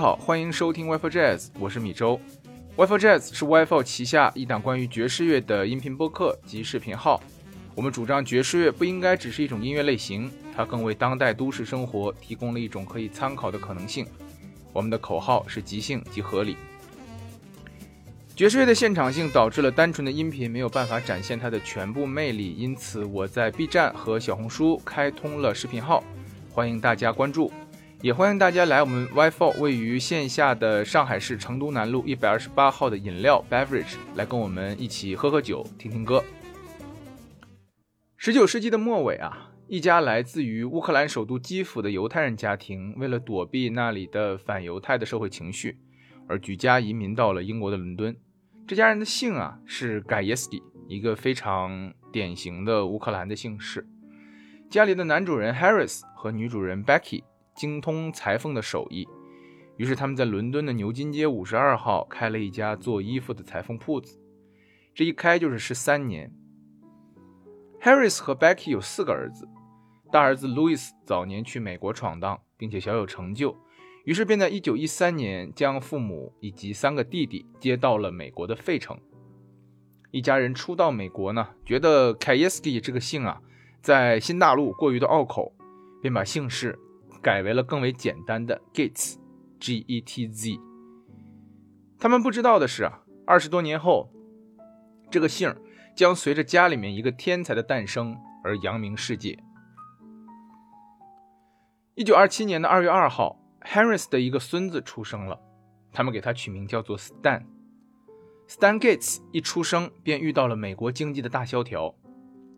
好，欢迎收听 Wi-Fi Jazz，我是米周。Wi-Fi Jazz 是 Wi-Fi 旗下一档关于爵士乐的音频播客及视频号。我们主张爵士乐不应该只是一种音乐类型，它更为当代都市生活提供了一种可以参考的可能性。我们的口号是即兴即合理。爵士乐的现场性导致了单纯的音频没有办法展现它的全部魅力，因此我在 B 站和小红书开通了视频号，欢迎大家关注。也欢迎大家来我们 WiFi 位于线下的上海市成都南路一百二十八号的饮料 Beverage 来跟我们一起喝喝酒、听听歌。十九世纪的末尾啊，一家来自于乌克兰首都基辅的犹太人家庭，为了躲避那里的反犹太的社会情绪，而举家移民到了英国的伦敦。这家人的姓啊是盖耶斯蒂，一个非常典型的乌克兰的姓氏。家里的男主人 Harris 和女主人 Becky。精通裁缝的手艺，于是他们在伦敦的牛津街五十二号开了一家做衣服的裁缝铺子。这一开就是十三年。Harris 和 Becky 有四个儿子，大儿子 Louis 早年去美国闯荡，并且小有成就，于是便在一九一三年将父母以及三个弟弟接到了美国的费城。一家人初到美国呢，觉得 Kayevsky 这个姓啊，在新大陆过于的拗口，便把姓氏。改为了更为简单的 Gates，G-E-T-Z。他们不知道的是啊，二十多年后，这个姓将随着家里面一个天才的诞生而扬名世界。一九二七年的二月二号，Harris 的一个孙子出生了，他们给他取名叫做 Stan。Stan Gates 一出生便遇到了美国经济的大萧条，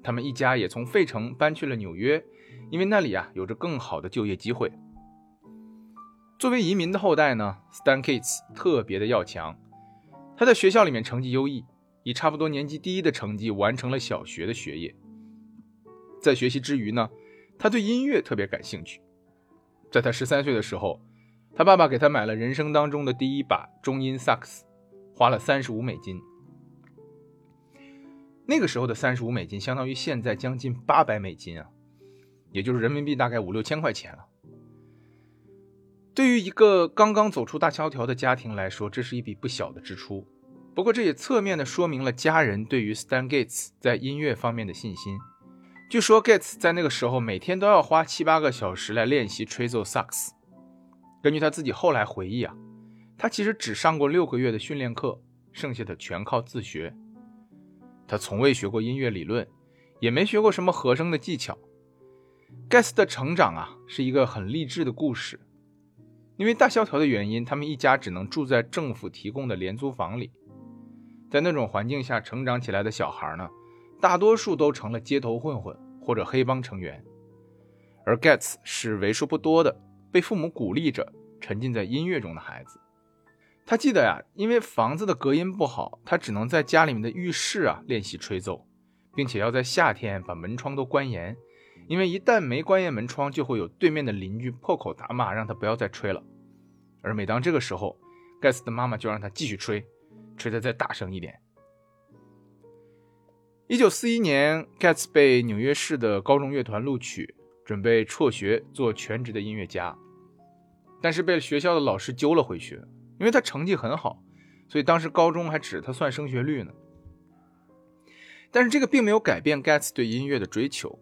他们一家也从费城搬去了纽约。因为那里啊有着更好的就业机会。作为移民的后代呢，Stan Kates 特别的要强。他在学校里面成绩优异，以差不多年级第一的成绩完成了小学的学业。在学习之余呢，他对音乐特别感兴趣。在他十三岁的时候，他爸爸给他买了人生当中的第一把中音萨克斯，花了三十五美金。那个时候的三十五美金相当于现在将近八百美金啊。也就是人民币大概五六千块钱了。对于一个刚刚走出大萧条的家庭来说，这是一笔不小的支出。不过，这也侧面的说明了家人对于 Stan Gates 在音乐方面的信心。据说 Gates 在那个时候每天都要花七八个小时来练习吹奏萨克斯。根据他自己后来回忆啊，他其实只上过六个月的训练课，剩下的全靠自学。他从未学过音乐理论，也没学过什么和声的技巧。盖斯的成长啊，是一个很励志的故事。因为大萧条的原因，他们一家只能住在政府提供的廉租房里。在那种环境下成长起来的小孩呢，大多数都成了街头混混或者黑帮成员。而盖茨是为数不多的被父母鼓励着沉浸在音乐中的孩子。他记得呀，因为房子的隔音不好，他只能在家里面的浴室啊练习吹奏，并且要在夏天把门窗都关严。因为一旦没关严门窗，就会有对面的邻居破口大骂，让他不要再吹了。而每当这个时候，盖茨的妈妈就让他继续吹，吹得再大声一点。一九四一年，盖茨被纽约市的高中乐团录取，准备辍学做全职的音乐家，但是被学校的老师揪了回去，因为他成绩很好，所以当时高中还指他算升学率呢。但是这个并没有改变盖茨对音乐的追求。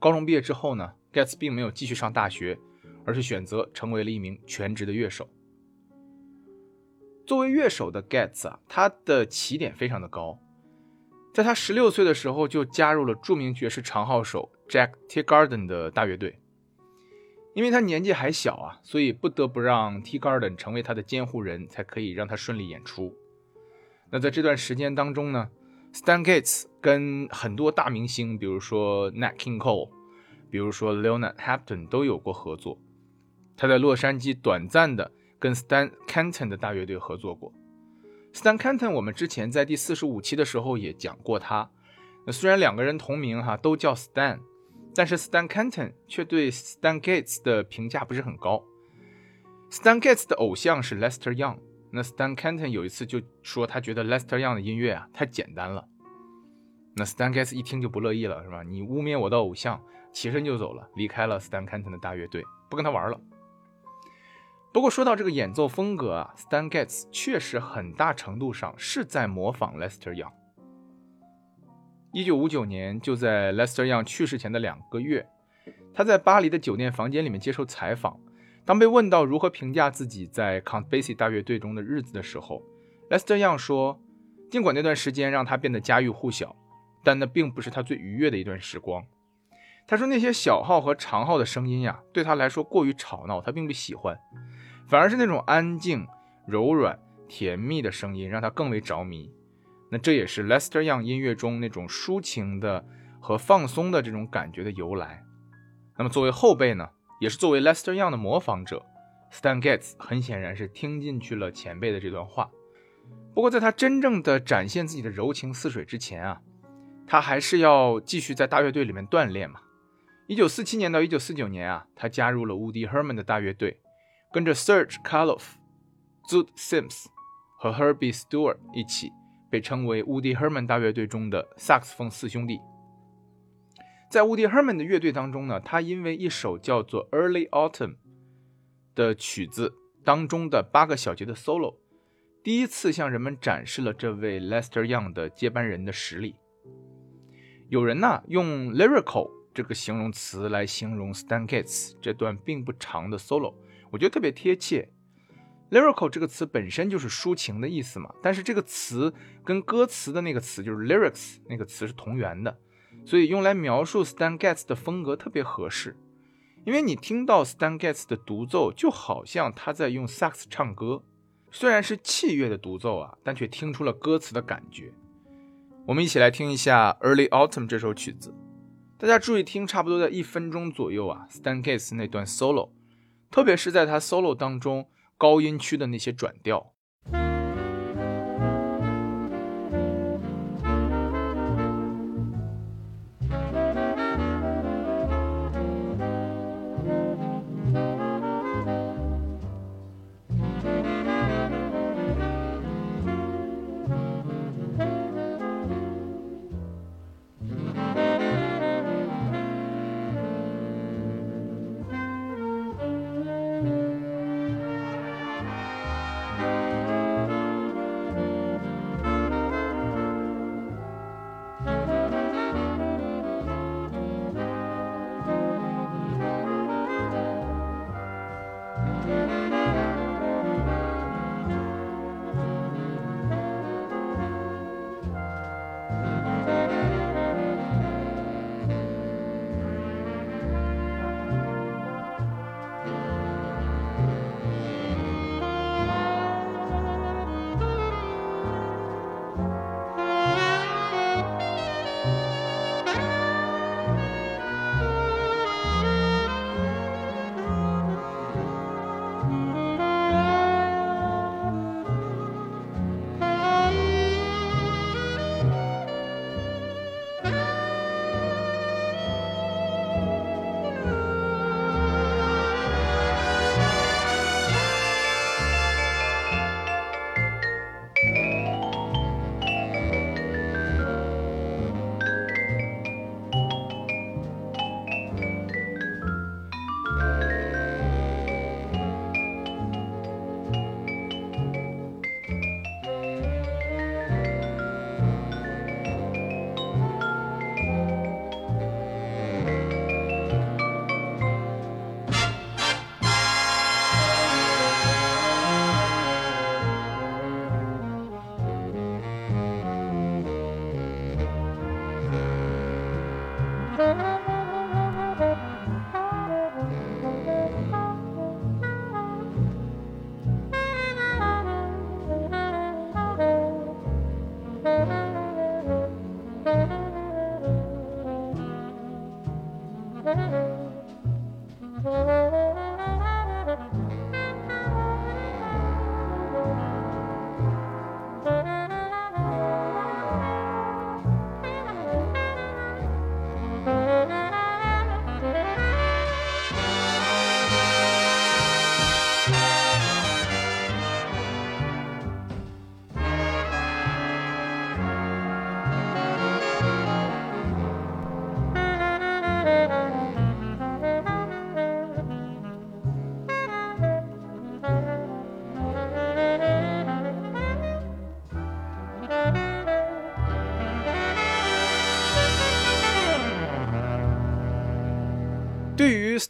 高中毕业之后呢，Gates 并没有继续上大学，而是选择成为了一名全职的乐手。作为乐手的 Gates 啊，他的起点非常的高，在他十六岁的时候就加入了著名爵士长号手 Jack T. Garden 的大乐队。因为他年纪还小啊，所以不得不让 T. Garden 成为他的监护人，才可以让他顺利演出。那在这段时间当中呢？Stan Gates 跟很多大明星，比如说 Nat King Cole，比如说 Leonard Hampton 都有过合作。他在洛杉矶短暂的跟 Stan Kenton 的大乐队合作过。Stan Kenton 我们之前在第四十五期的时候也讲过他。那虽然两个人同名哈，都叫 Stan，但是 Stan Kenton 却对 Stan Gates 的评价不是很高。Stan Gates 的偶像是 Lester Young。那 Stan Kenton 有一次就说，他觉得 Lester Young 的音乐啊太简单了。那 Stan Getz 一听就不乐意了，是吧？你污蔑我的偶像，起身就走了，离开了 Stan Kenton 的大乐队，不跟他玩了。不过说到这个演奏风格啊，Stan Getz 确实很大程度上是在模仿 Lester Young。一九五九年，就在 Lester Young 去世前的两个月，他在巴黎的酒店房间里面接受采访。当被问到如何评价自己在 Count Basie 大乐队中的日子的时候，Lester Young 说：“尽管那段时间让他变得家喻户晓，但那并不是他最愉悦的一段时光。”他说：“那些小号和长号的声音呀，对他来说过于吵闹，他并不喜欢。”反而是那种安静、柔软、甜蜜的声音让他更为着迷。那这也是 Lester Young 音乐中那种抒情的和放松的这种感觉的由来。那么作为后辈呢，也是作为 Lester Young 的模仿者，Stan Getz 很显然是听进去了前辈的这段话。不过在他真正的展现自己的柔情似水之前啊，他还是要继续在大乐队里面锻炼嘛。1947年到1949年啊，他加入了 Woody Herman 的大乐队。跟着 Serge Kaloff、Zoot Sims 和 Herbie Stewart 一起，被称为 Woody Herman 大乐队中的萨克斯风四兄弟。在 Woody Herman 的乐队当中呢，他因为一首叫做《Early Autumn》的曲子当中的八个小节的 solo，第一次向人们展示了这位 Lester Young 的接班人的实力。有人呢用 lyrical 这个形容词来形容 Stan Getz 这段并不长的 solo。我觉得特别贴切，lyrical 这个词本身就是抒情的意思嘛，但是这个词跟歌词的那个词就是 lyrics 那个词是同源的，所以用来描述 Stan Getz 的风格特别合适。因为你听到 Stan Getz 的独奏，就好像他在用萨克斯唱歌，虽然是器乐的独奏啊，但却听出了歌词的感觉。我们一起来听一下 Early Autumn 这首曲子，大家注意听，差不多在一分钟左右啊，Stan Getz 那段 solo。特别是在他 solo 当中，高音区的那些转调。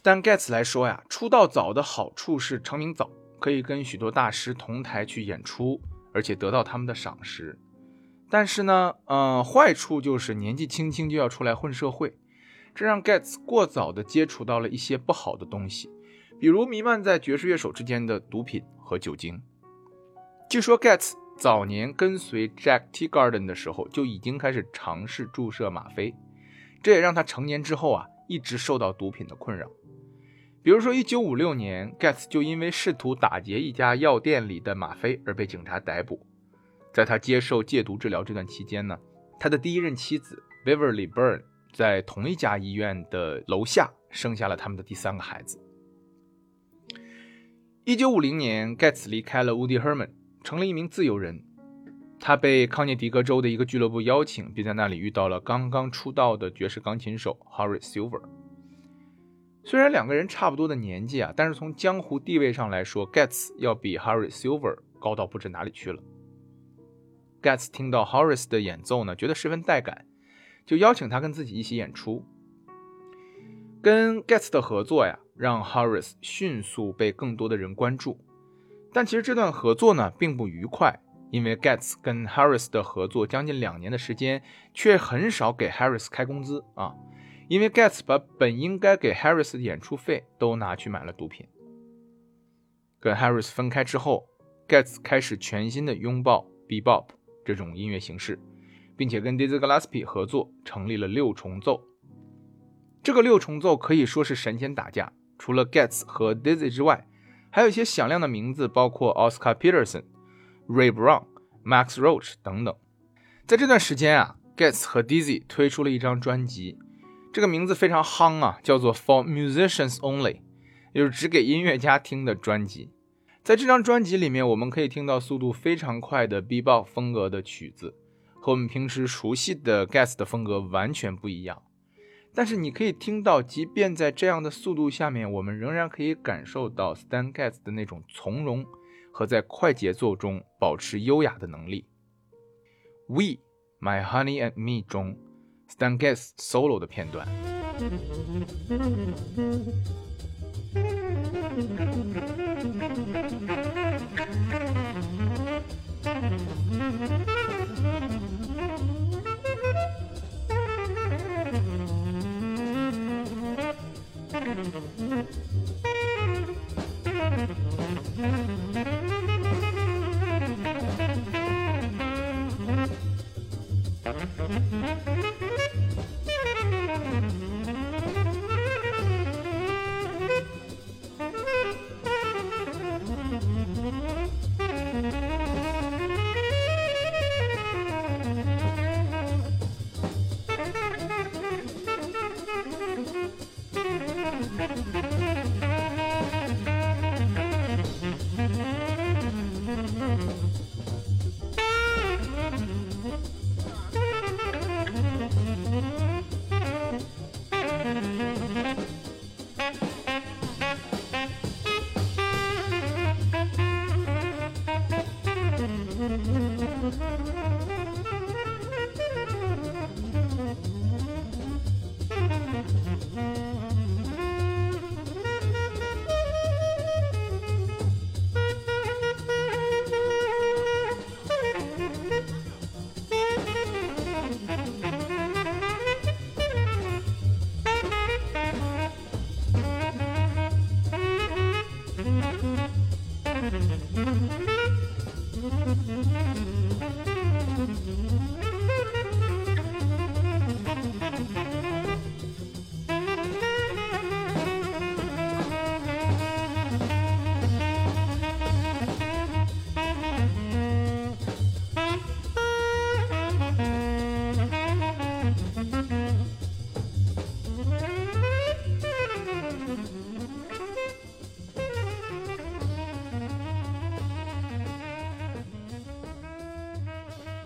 Stan Getz 来说呀，出道早的好处是成名早，可以跟许多大师同台去演出，而且得到他们的赏识。但是呢，呃，坏处就是年纪轻轻就要出来混社会，这让 Getz 过早的接触到了一些不好的东西，比如弥漫在爵士乐手之间的毒品和酒精。据说 Getz 早年跟随 Jack T. Garden 的时候就已经开始尝试注射吗啡，这也让他成年之后啊。一直受到毒品的困扰，比如说，一九五六年盖茨就因为试图打劫一家药店里的吗啡而被警察逮捕。在他接受戒毒治疗这段期间呢，他的第一任妻子 Beverly Byrne 在同一家医院的楼下生下了他们的第三个孩子。一九五零年盖茨离开了 Woody Herman，成了一名自由人。他被康涅狄格州的一个俱乐部邀请，并在那里遇到了刚刚出道的爵士钢琴手 Horace Silver。虽然两个人差不多的年纪啊，但是从江湖地位上来说，Gets 要比 Horace Silver 高到不知哪里去了。Gets 听到 Horace 的演奏呢，觉得十分带感，就邀请他跟自己一起演出。跟 Gets 的合作呀，让 Horace 迅速被更多的人关注。但其实这段合作呢，并不愉快。因为 Gets 跟 Harris 的合作将近两年的时间，却很少给 Harris 开工资啊！因为 Gets 把本应该给 Harris 的演出费都拿去买了毒品。跟 Harris 分开之后，Gets 开始全新的拥抱 Bebop 这种音乐形式，并且跟 Dizzy Gillespie 合作成立了六重奏。这个六重奏可以说是神仙打架，除了 Gets 和 Dizzy 之外，还有一些响亮的名字，包括 Oscar Peterson。Ray Brown、Max Roach 等等，在这段时间啊，Gets 和 Dizzy 推出了一张专辑，这个名字非常夯啊，叫做 For Musicians Only，也就是只给音乐家听的专辑。在这张专辑里面，我们可以听到速度非常快的 Bebop 风格的曲子，和我们平时熟悉的 Getz 的风格完全不一样。但是你可以听到，即便在这样的速度下面，我们仍然可以感受到 Stan Getz 的那种从容。和在快节奏中保持优雅的能力。We, My Honey and Me 中，Stan Getz solo 的片段。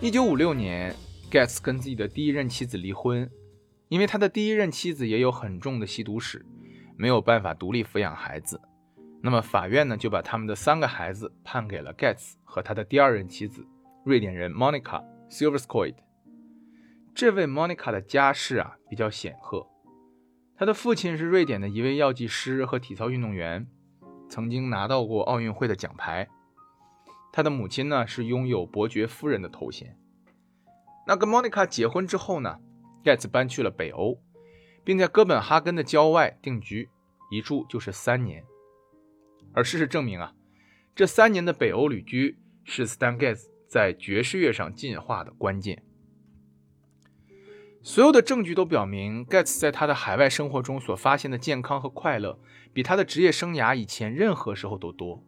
一九五六年，Getz 跟自己的第一任妻子离婚，因为他的第一任妻子也有很重的吸毒史，没有办法独立抚养孩子。那么法院呢，就把他们的三个孩子判给了 Getz 和他的第二任妻子，瑞典人 Monica Silverskoid。这位 Monica 的家世啊比较显赫，他的父亲是瑞典的一位药剂师和体操运动员，曾经拿到过奥运会的奖牌。他的母亲呢是拥有伯爵夫人的头衔。那跟莫妮卡结婚之后呢，盖茨搬去了北欧，并在哥本哈根的郊外定居，一住就是三年。而事实证明啊，这三年的北欧旅居是 Stan Getz 在爵士乐上进化的关键。所有的证据都表明盖茨在他的海外生活中所发现的健康和快乐，比他的职业生涯以前任何时候都多。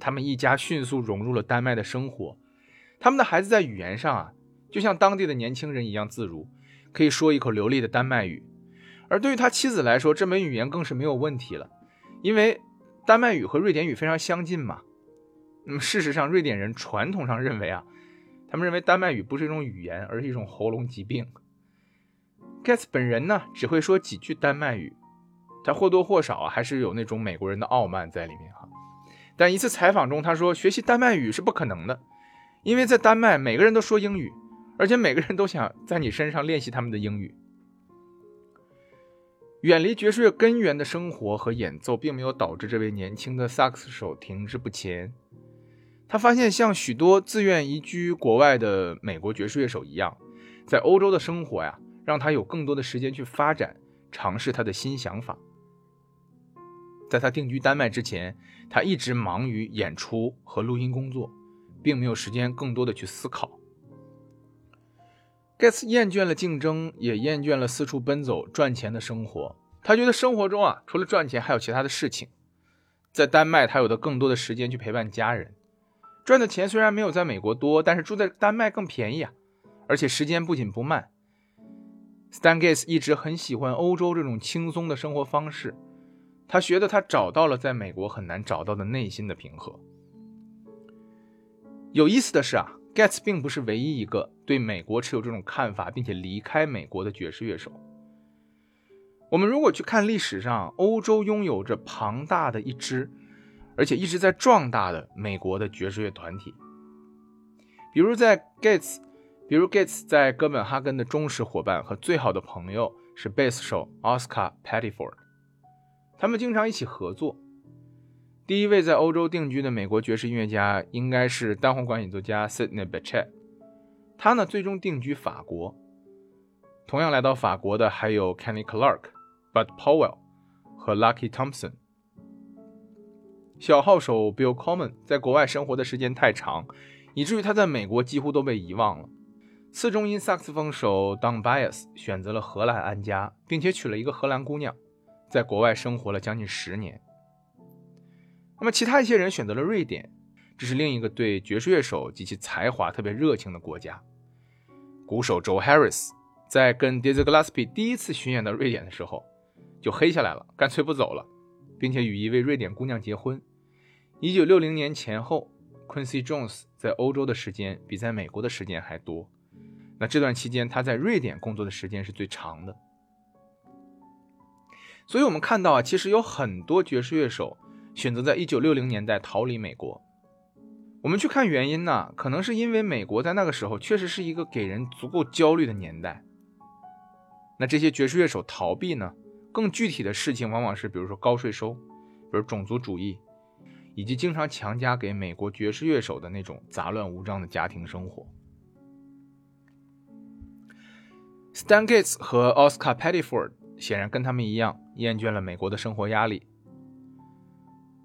他们一家迅速融入了丹麦的生活，他们的孩子在语言上啊，就像当地的年轻人一样自如，可以说一口流利的丹麦语。而对于他妻子来说，这门语言更是没有问题了，因为丹麦语和瑞典语非常相近嘛。那么事实上，瑞典人传统上认为啊，他们认为丹麦语不是一种语言，而是一种喉咙疾病。Gets 本人呢，只会说几句丹麦语，他或多或少，还是有那种美国人的傲慢在里面啊。但一次采访中，他说学习丹麦语是不可能的，因为在丹麦每个人都说英语，而且每个人都想在你身上练习他们的英语。远离爵士乐根源的生活和演奏，并没有导致这位年轻的萨克斯手停滞不前。他发现，像许多自愿移居国外的美国爵士乐手一样，在欧洲的生活呀，让他有更多的时间去发展、尝试他的新想法。在他定居丹麦之前，他一直忙于演出和录音工作，并没有时间更多的去思考。盖茨厌倦了竞争，也厌倦了四处奔走赚钱的生活。他觉得生活中啊，除了赚钱，还有其他的事情。在丹麦，他有的更多的时间去陪伴家人。赚的钱虽然没有在美国多，但是住在丹麦更便宜啊，而且时间不紧不慢。Stan Getz 一直很喜欢欧洲这种轻松的生活方式。他觉得他找到了在美国很难找到的内心的平和。有意思的是啊，Getz 并不是唯一一个对美国持有这种看法并且离开美国的爵士乐手。我们如果去看历史上，欧洲拥有着庞大的一支，而且一直在壮大的美国的爵士乐团体。比如在 Getz，比如 Getz 在哥本哈根的忠实伙伴和最好的朋友是贝斯手 Oscar Pettiford。他们经常一起合作。第一位在欧洲定居的美国爵士音乐家应该是单簧管演奏家 Sidney Bechet，他呢最终定居法国。同样来到法国的还有 Kenny Clark、Bud Powell 和 Lucky Thompson。小号手 Bill Coleman 在国外生活的时间太长，以至于他在美国几乎都被遗忘了。次中音萨克斯风手 Don Byas 选择了荷兰安家，并且娶了一个荷兰姑娘。在国外生活了将近十年。那么，其他一些人选择了瑞典，这是另一个对爵士乐手及其才华特别热情的国家。鼓手 Joe Harris 在跟 Dizzy Gillespie 第一次巡演到瑞典的时候，就黑下来了，干脆不走了，并且与一位瑞典姑娘结婚。一九六零年前后，Quincy Jones 在欧洲的时间比在美国的时间还多。那这段期间，他在瑞典工作的时间是最长的。所以，我们看到啊，其实有很多爵士乐手选择在1960年代逃离美国。我们去看原因呢，可能是因为美国在那个时候确实是一个给人足够焦虑的年代。那这些爵士乐手逃避呢，更具体的事情往往是，比如说高税收，比如种族主义，以及经常强加给美国爵士乐手的那种杂乱无章的家庭生活。Stan Getz 和 Oscar Pettiford 显然跟他们一样。厌倦了美国的生活压力，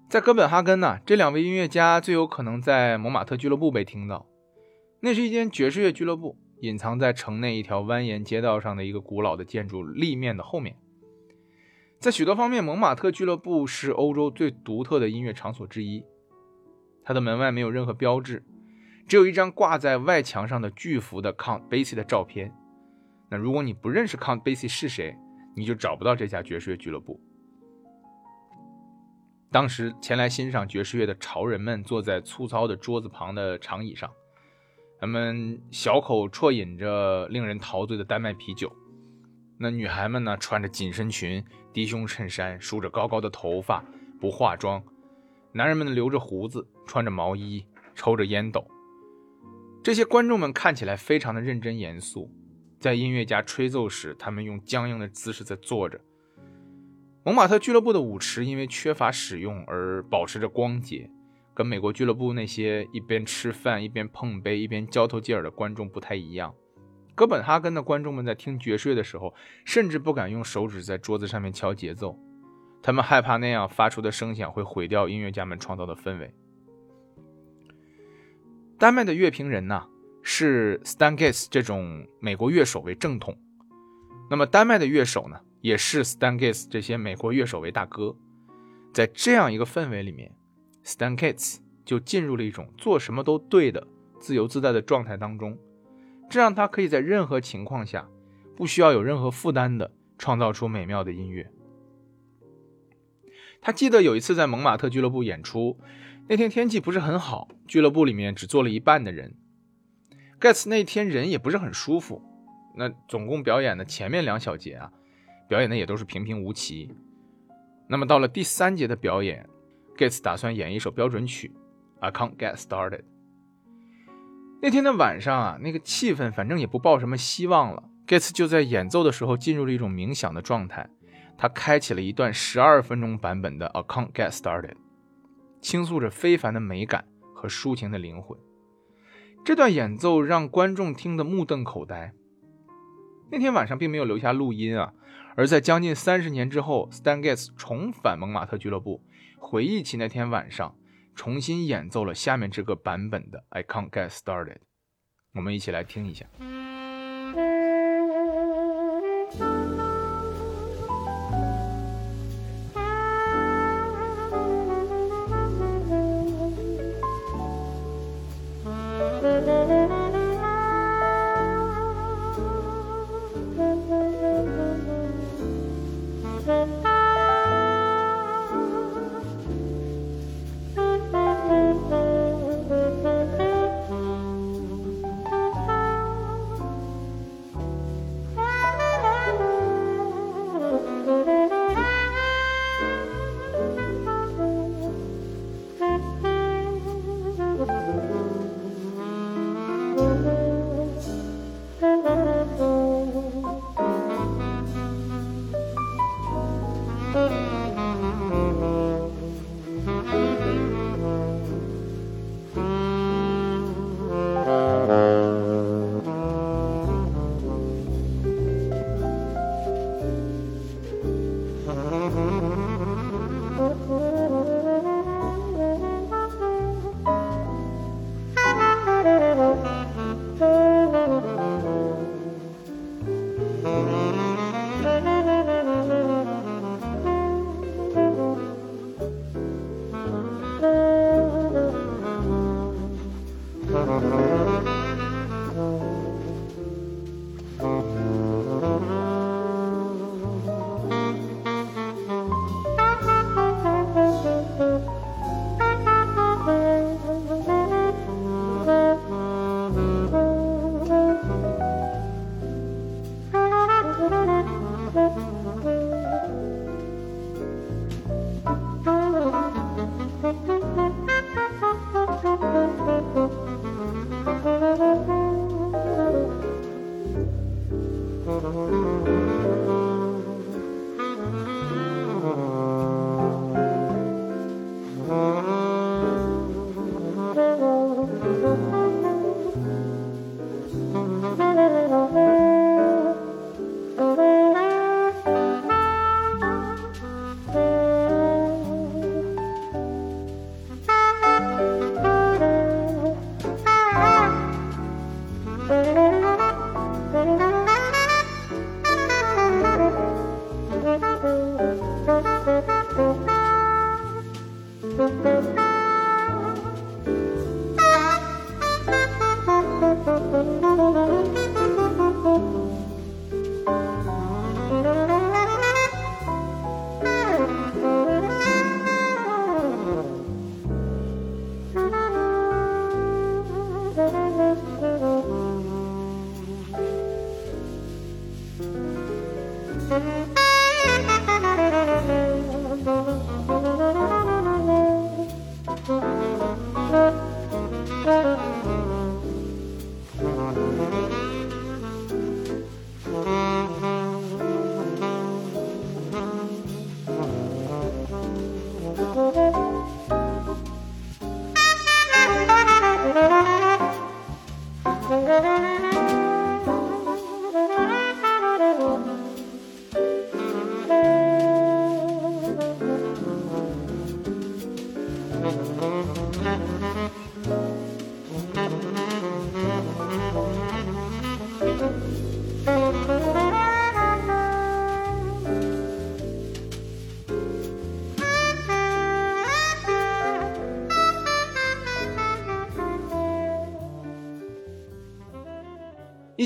在哥本哈根呢，这两位音乐家最有可能在蒙马特俱乐部被听到。那是一间爵士乐俱乐部，隐藏在城内一条蜿蜒街道上的一个古老的建筑立面的后面。在许多方面，蒙马特俱乐部是欧洲最独特的音乐场所之一。它的门外没有任何标志，只有一张挂在外墙上的巨幅的 Count Basie 的照片。那如果你不认识 Count Basie 是谁？你就找不到这家爵士乐俱乐部。当时前来欣赏爵士乐的潮人们坐在粗糙的桌子旁的长椅上，他们小口啜饮着令人陶醉的丹麦啤酒。那女孩们呢，穿着紧身裙、低胸衬衫，梳着高高的头发，不化妆。男人们留着胡子，穿着毛衣，抽着烟斗。这些观众们看起来非常的认真严肃。在音乐家吹奏时，他们用僵硬的姿势在坐着。蒙马特俱乐部的舞池因为缺乏使用而保持着光洁，跟美国俱乐部那些一边吃饭一边碰杯一边交头接耳的观众不太一样。哥本哈根的观众们在听爵士乐的时候，甚至不敢用手指在桌子上面敲节奏，他们害怕那样发出的声响会毁掉音乐家们创造的氛围。丹麦的乐评人呢，视 Stan g a t e 这种美国乐手为正统，那么丹麦的乐手呢？也是 Stan Getz 这些美国乐手为大哥，在这样一个氛围里面，Stan g a t e 就进入了一种做什么都对的自由自在的状态当中，这让他可以在任何情况下不需要有任何负担的创造出美妙的音乐。他记得有一次在蒙马特俱乐部演出，那天天气不是很好，俱乐部里面只坐了一半的人，Getz 那天人也不是很舒服，那总共表演的前面两小节啊。表演的也都是平平无奇。那么到了第三节的表演，Gates 打算演一首标准曲，I can't get started。那天的晚上啊，那个气氛反正也不抱什么希望了。Gates 就在演奏的时候进入了一种冥想的状态，他开启了一段十二分钟版本的 I can't get started，倾诉着非凡的美感和抒情的灵魂。这段演奏让观众听得目瞪口呆。那天晚上并没有留下录音啊。而在将近三十年之后，Stan Getz 重返蒙马特俱乐部，回忆起那天晚上，重新演奏了下面这个版本的《I Can't Get Started》，我们一起来听一下。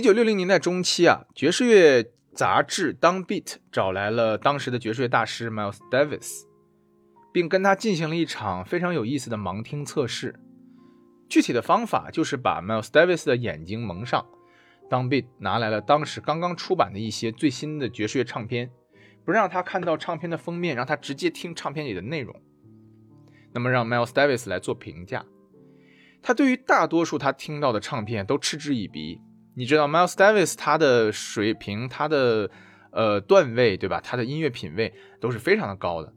一九六零年代中期啊，爵士乐杂志《当 Beat》找来了当时的爵士乐大师 Miles Davis，并跟他进行了一场非常有意思的盲听测试。具体的方法就是把 Miles Davis 的眼睛蒙上，当 Beat 拿来了当时刚刚出版的一些最新的爵士乐唱片，不让他看到唱片的封面，让他直接听唱片里的内容。那么让 Miles Davis 来做评价，他对于大多数他听到的唱片都嗤之以鼻。你知道 Miles Davis 他的水平，他的呃段位，对吧？他的音乐品味都是非常的高的。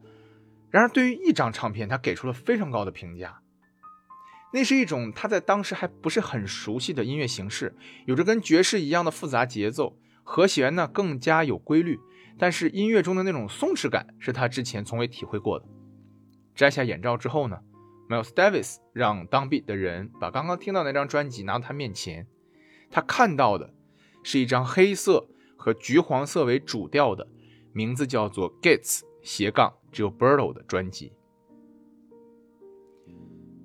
然而，对于一张唱片，他给出了非常高的评价。那是一种他在当时还不是很熟悉的音乐形式，有着跟爵士一样的复杂节奏，和弦呢更加有规律。但是音乐中的那种松弛感是他之前从未体会过的。摘下眼罩之后呢，Miles Davis 让当 b 的人把刚刚听到那张专辑拿到他面前。他看到的是一张黑色和橘黄色为主调的，名字叫做 Gates 斜杠 Gilberto 的专辑。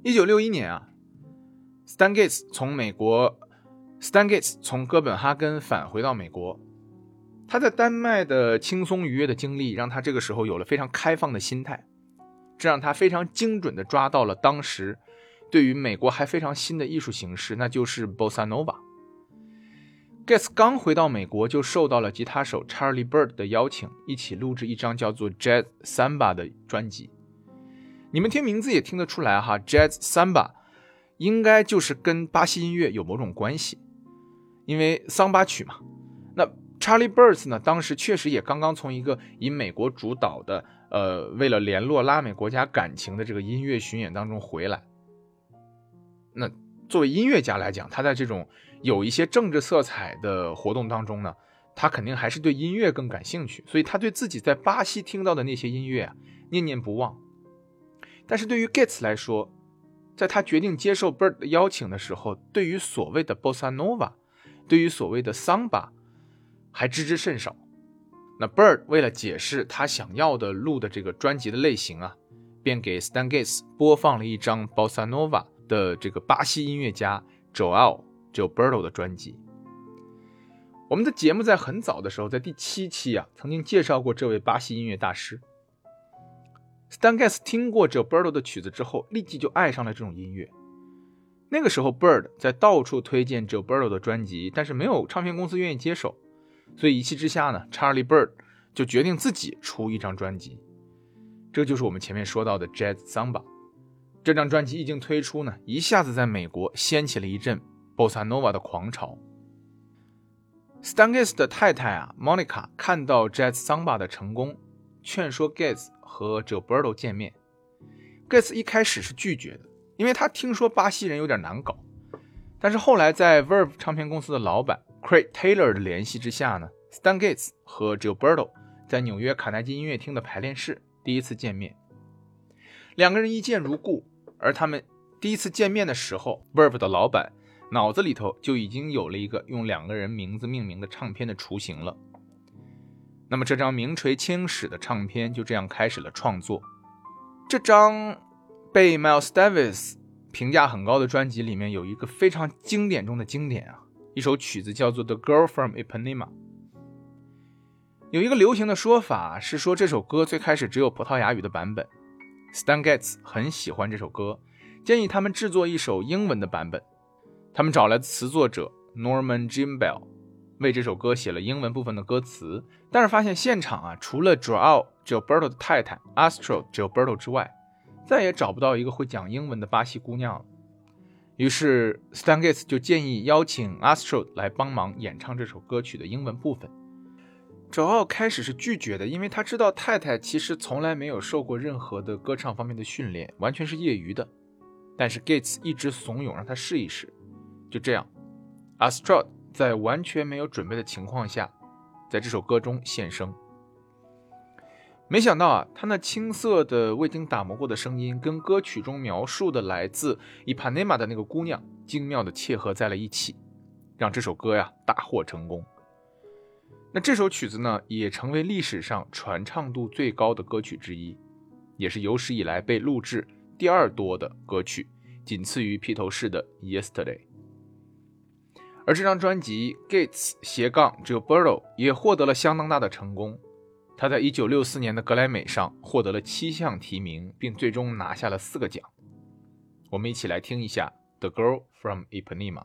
一九六一年啊，Stan Gates 从美国，Stan Gates 从哥本哈根返回到美国。他在丹麦的轻松愉悦的经历，让他这个时候有了非常开放的心态，这让他非常精准地抓到了当时对于美国还非常新的艺术形式，那就是 Bossa Nova。Gates 刚回到美国，就受到了吉他手 Charlie Bird 的邀请，一起录制一张叫做《Jazz Samba》的专辑。你们听名字也听得出来哈，《Jazz Samba》应该就是跟巴西音乐有某种关系，因为桑巴曲嘛。那 Charlie Bird 呢，当时确实也刚刚从一个以美国主导的，呃，为了联络拉美国家感情的这个音乐巡演当中回来。那作为音乐家来讲，他在这种有一些政治色彩的活动当中呢，他肯定还是对音乐更感兴趣，所以他对自己在巴西听到的那些音乐啊念念不忘。但是对于 Gates 来说，在他决定接受 Bird 的邀请的时候，对于所谓的 Bossa Nova，对于所谓的桑巴，还知之甚少。那 Bird 为了解释他想要的录的这个专辑的类型啊，便给 Stan Gates 播放了一张 Bossa Nova 的这个巴西音乐家 Joel。Gilberto 的专辑，我们的节目在很早的时候，在第七期啊，曾经介绍过这位巴西音乐大师。Stan Getz 听过 Gilberto 的曲子之后，立即就爱上了这种音乐。那个时候，Bird 在到处推荐 Gilberto 的专辑，但是没有唱片公司愿意接手，所以一气之下呢，Charlie Bird 就决定自己出一张专辑。这就是我们前面说到的 Jazz Samba。这张专辑一经推出呢，一下子在美国掀起了一阵。Bossa Nova 的狂潮。Stan Getz 的太太啊，Monica 看到 Jazz Samba 的成功，劝说 Gates 和 Gilberto 见面。Getz 一开始是拒绝的，因为他听说巴西人有点难搞。但是后来在 Verve 唱片公司的老板 Craig Taylor 的联系之下呢，Stan Getz 和 Gilberto 在纽约卡耐基音乐厅的排练室第一次见面。两个人一见如故，而他们第一次见面的时候，Verve 的老板。脑子里头就已经有了一个用两个人名字命名的唱片的雏形了。那么这张名垂青史的唱片就这样开始了创作。这张被 Miles Davis 评价很高的专辑里面有一个非常经典中的经典啊，一首曲子叫做《The Girl from Ipanema》。有一个流行的说法是说这首歌最开始只有葡萄牙语的版本。Stan Getz 很喜欢这首歌，建议他们制作一首英文的版本。他们找来的词作者 Norman Jimbell 为这首歌写了英文部分的歌词，但是发现现场啊，除了 Joao Gilberto 的太太 Astro Gilberto 之外，再也找不到一个会讲英文的巴西姑娘了。于是 Stan Getz 就建议邀请 Astro 来帮忙演唱这首歌曲的英文部分。Joao 开始是拒绝的，因为他知道太太其实从来没有受过任何的歌唱方面的训练，完全是业余的。但是 Gates 一直怂恿让他试一试。就这样 Astrud 在完全没有准备的情况下，在这首歌中现声。没想到啊，他那青涩的、未经打磨过的声音，跟歌曲中描述的来自伊帕内玛的那个姑娘，精妙的切合在了一起，让这首歌呀大获成功。那这首曲子呢，也成为历史上传唱度最高的歌曲之一，也是有史以来被录制第二多的歌曲，仅次于披头士的《Yesterday》。而这张专辑《Gates 斜杠 Gilberto》也获得了相当大的成功。他在一九六四年的格莱美上获得了七项提名，并最终拿下了四个奖。我们一起来听一下《The Girl from Ipanema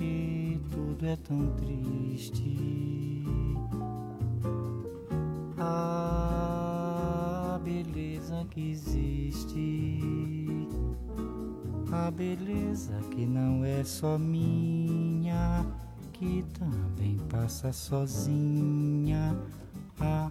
porque tudo é tão triste? a beleza que existe, a beleza que não é só minha, que também passa sozinha. Ah,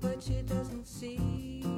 But she doesn't see.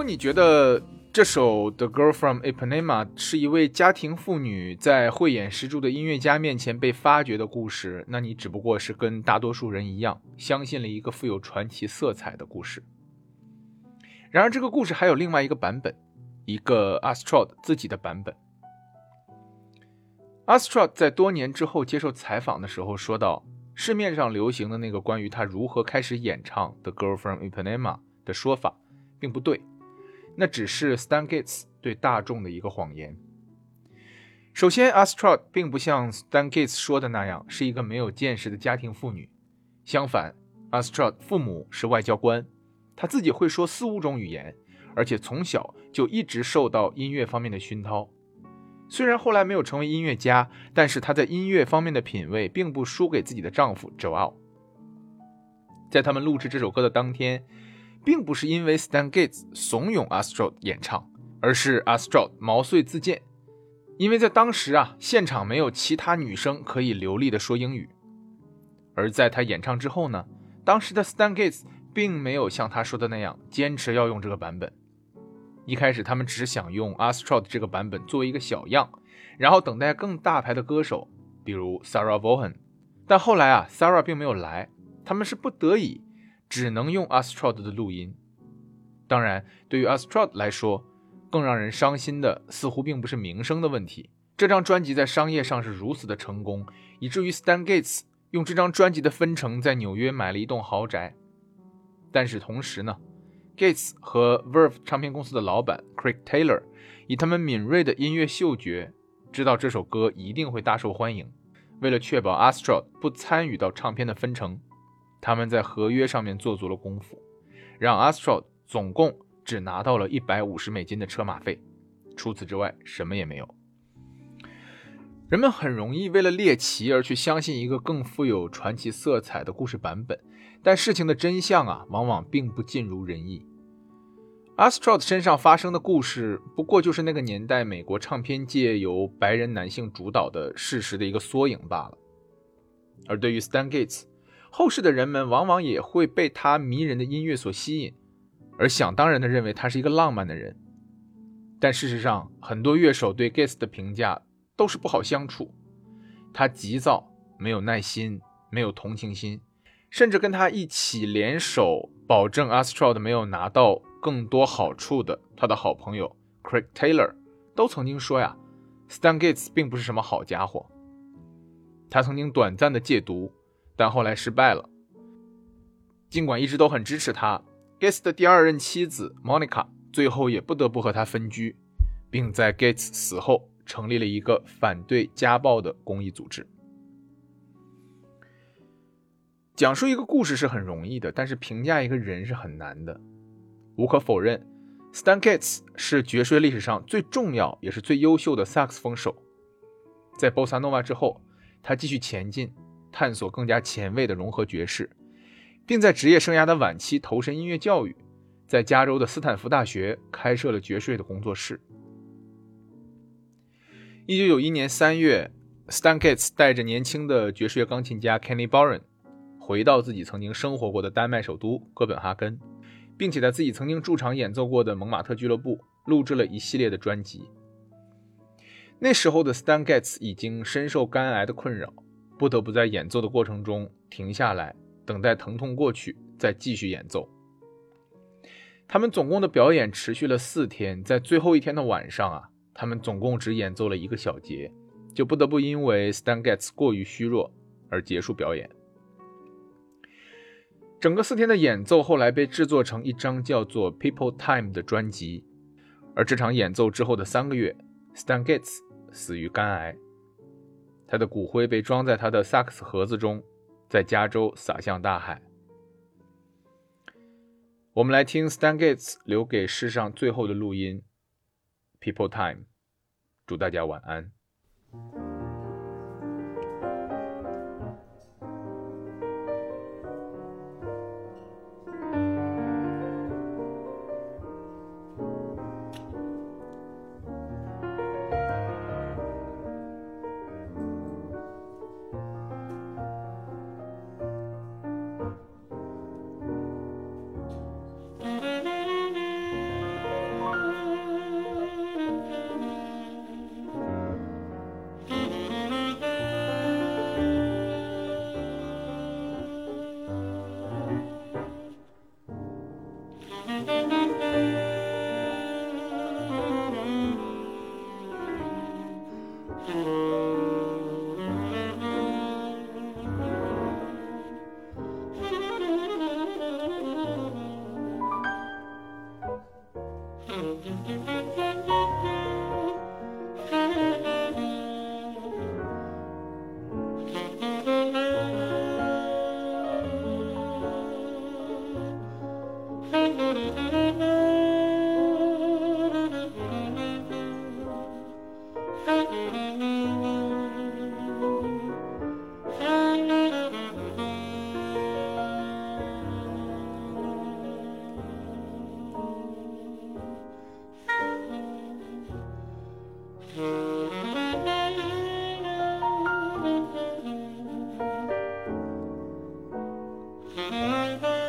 如果你觉得这首《The Girl from Ipanema》是一位家庭妇女在慧眼识珠的音乐家面前被发掘的故事，那你只不过是跟大多数人一样，相信了一个富有传奇色彩的故事。然而，这个故事还有另外一个版本，一个 Astrod 自己的版本。Astrod 在多年之后接受采访的时候说道：“市面上流行的那个关于他如何开始演唱《The Girl from Ipanema》的说法，并不对。”那只是 Stan Gates 对大众的一个谎言。首先，Astrod 并不像 Stan Gates 说的那样是一个没有见识的家庭妇女。相反，Astrod 父母是外交官，他自己会说四五种语言，而且从小就一直受到音乐方面的熏陶。虽然后来没有成为音乐家，但是他在音乐方面的品味并不输给自己的丈夫 Joel。在他们录制这首歌的当天。并不是因为 Stan Gates 怂恿 Astrod 演唱，而是 Astrod 毛遂自荐。因为在当时啊，现场没有其他女生可以流利的说英语。而在他演唱之后呢，当时的 Stan Gates 并没有像他说的那样坚持要用这个版本。一开始他们只是想用 Astrod 这个版本作为一个小样，然后等待更大牌的歌手，比如 Sarah Vaughan。但后来啊，Sarah 并没有来，他们是不得已。只能用 Astrod 的录音。当然，对于 Astrod 来说，更让人伤心的似乎并不是名声的问题。这张专辑在商业上是如此的成功，以至于 Stan Gates 用这张专辑的分成在纽约买了一栋豪宅。但是同时呢，Gates 和 Verve 唱片公司的老板 Craig Taylor 以他们敏锐的音乐嗅觉，知道这首歌一定会大受欢迎。为了确保 Astrod 不参与到唱片的分成。他们在合约上面做足了功夫，让 Astrod 总共只拿到了一百五十美金的车马费，除此之外什么也没有。人们很容易为了猎奇而去相信一个更富有传奇色彩的故事版本，但事情的真相啊，往往并不尽如人意。Astrod 身上发生的故事，不过就是那个年代美国唱片界由白人男性主导的事实的一个缩影罢了。而对于 Stan Gates 后世的人们往往也会被他迷人的音乐所吸引，而想当然地认为他是一个浪漫的人。但事实上，很多乐手对 Getz 的评价都是不好相处。他急躁，没有耐心，没有同情心，甚至跟他一起联手保证 Astrod 没有拿到更多好处的他的好朋友 Craig Taylor 都曾经说呀 Stan Gates 并不是什么好家伙。他曾经短暂的戒毒。但后来失败了。尽管一直都很支持他，Gates 的第二任妻子 Monica 最后也不得不和他分居，并在 Gates 死后成立了一个反对家暴的公益组织。讲述一个故事是很容易的，但是评价一个人是很难的。无可否认，Stan Gates 是爵士历史上最重要也是最优秀的萨克斯风手。在 Bossa Nova 之后，他继续前进。探索更加前卫的融合爵士，并在职业生涯的晚期投身音乐教育，在加州的斯坦福大学开设了爵士乐的工作室。一九九一年三月，Stan Getz 带着年轻的爵士乐钢琴家 Kenny Barron 回到自己曾经生活过的丹麦首都哥本哈根，并且在自己曾经驻场演奏过的蒙马特俱乐部录制了一系列的专辑。那时候的 Stan Getz 已经深受肝癌的困扰。不得不在演奏的过程中停下来，等待疼痛过去，再继续演奏。他们总共的表演持续了四天，在最后一天的晚上啊，他们总共只演奏了一个小节，就不得不因为 Stan Getz 过于虚弱而结束表演。整个四天的演奏后来被制作成一张叫做《People Time》的专辑，而这场演奏之后的三个月，Stan Getz 死于肝癌。他的骨灰被装在他的萨克斯盒子中，在加州撒向大海。我们来听 Stan Gates 留给世上最后的录音，People Time。祝大家晚安。Música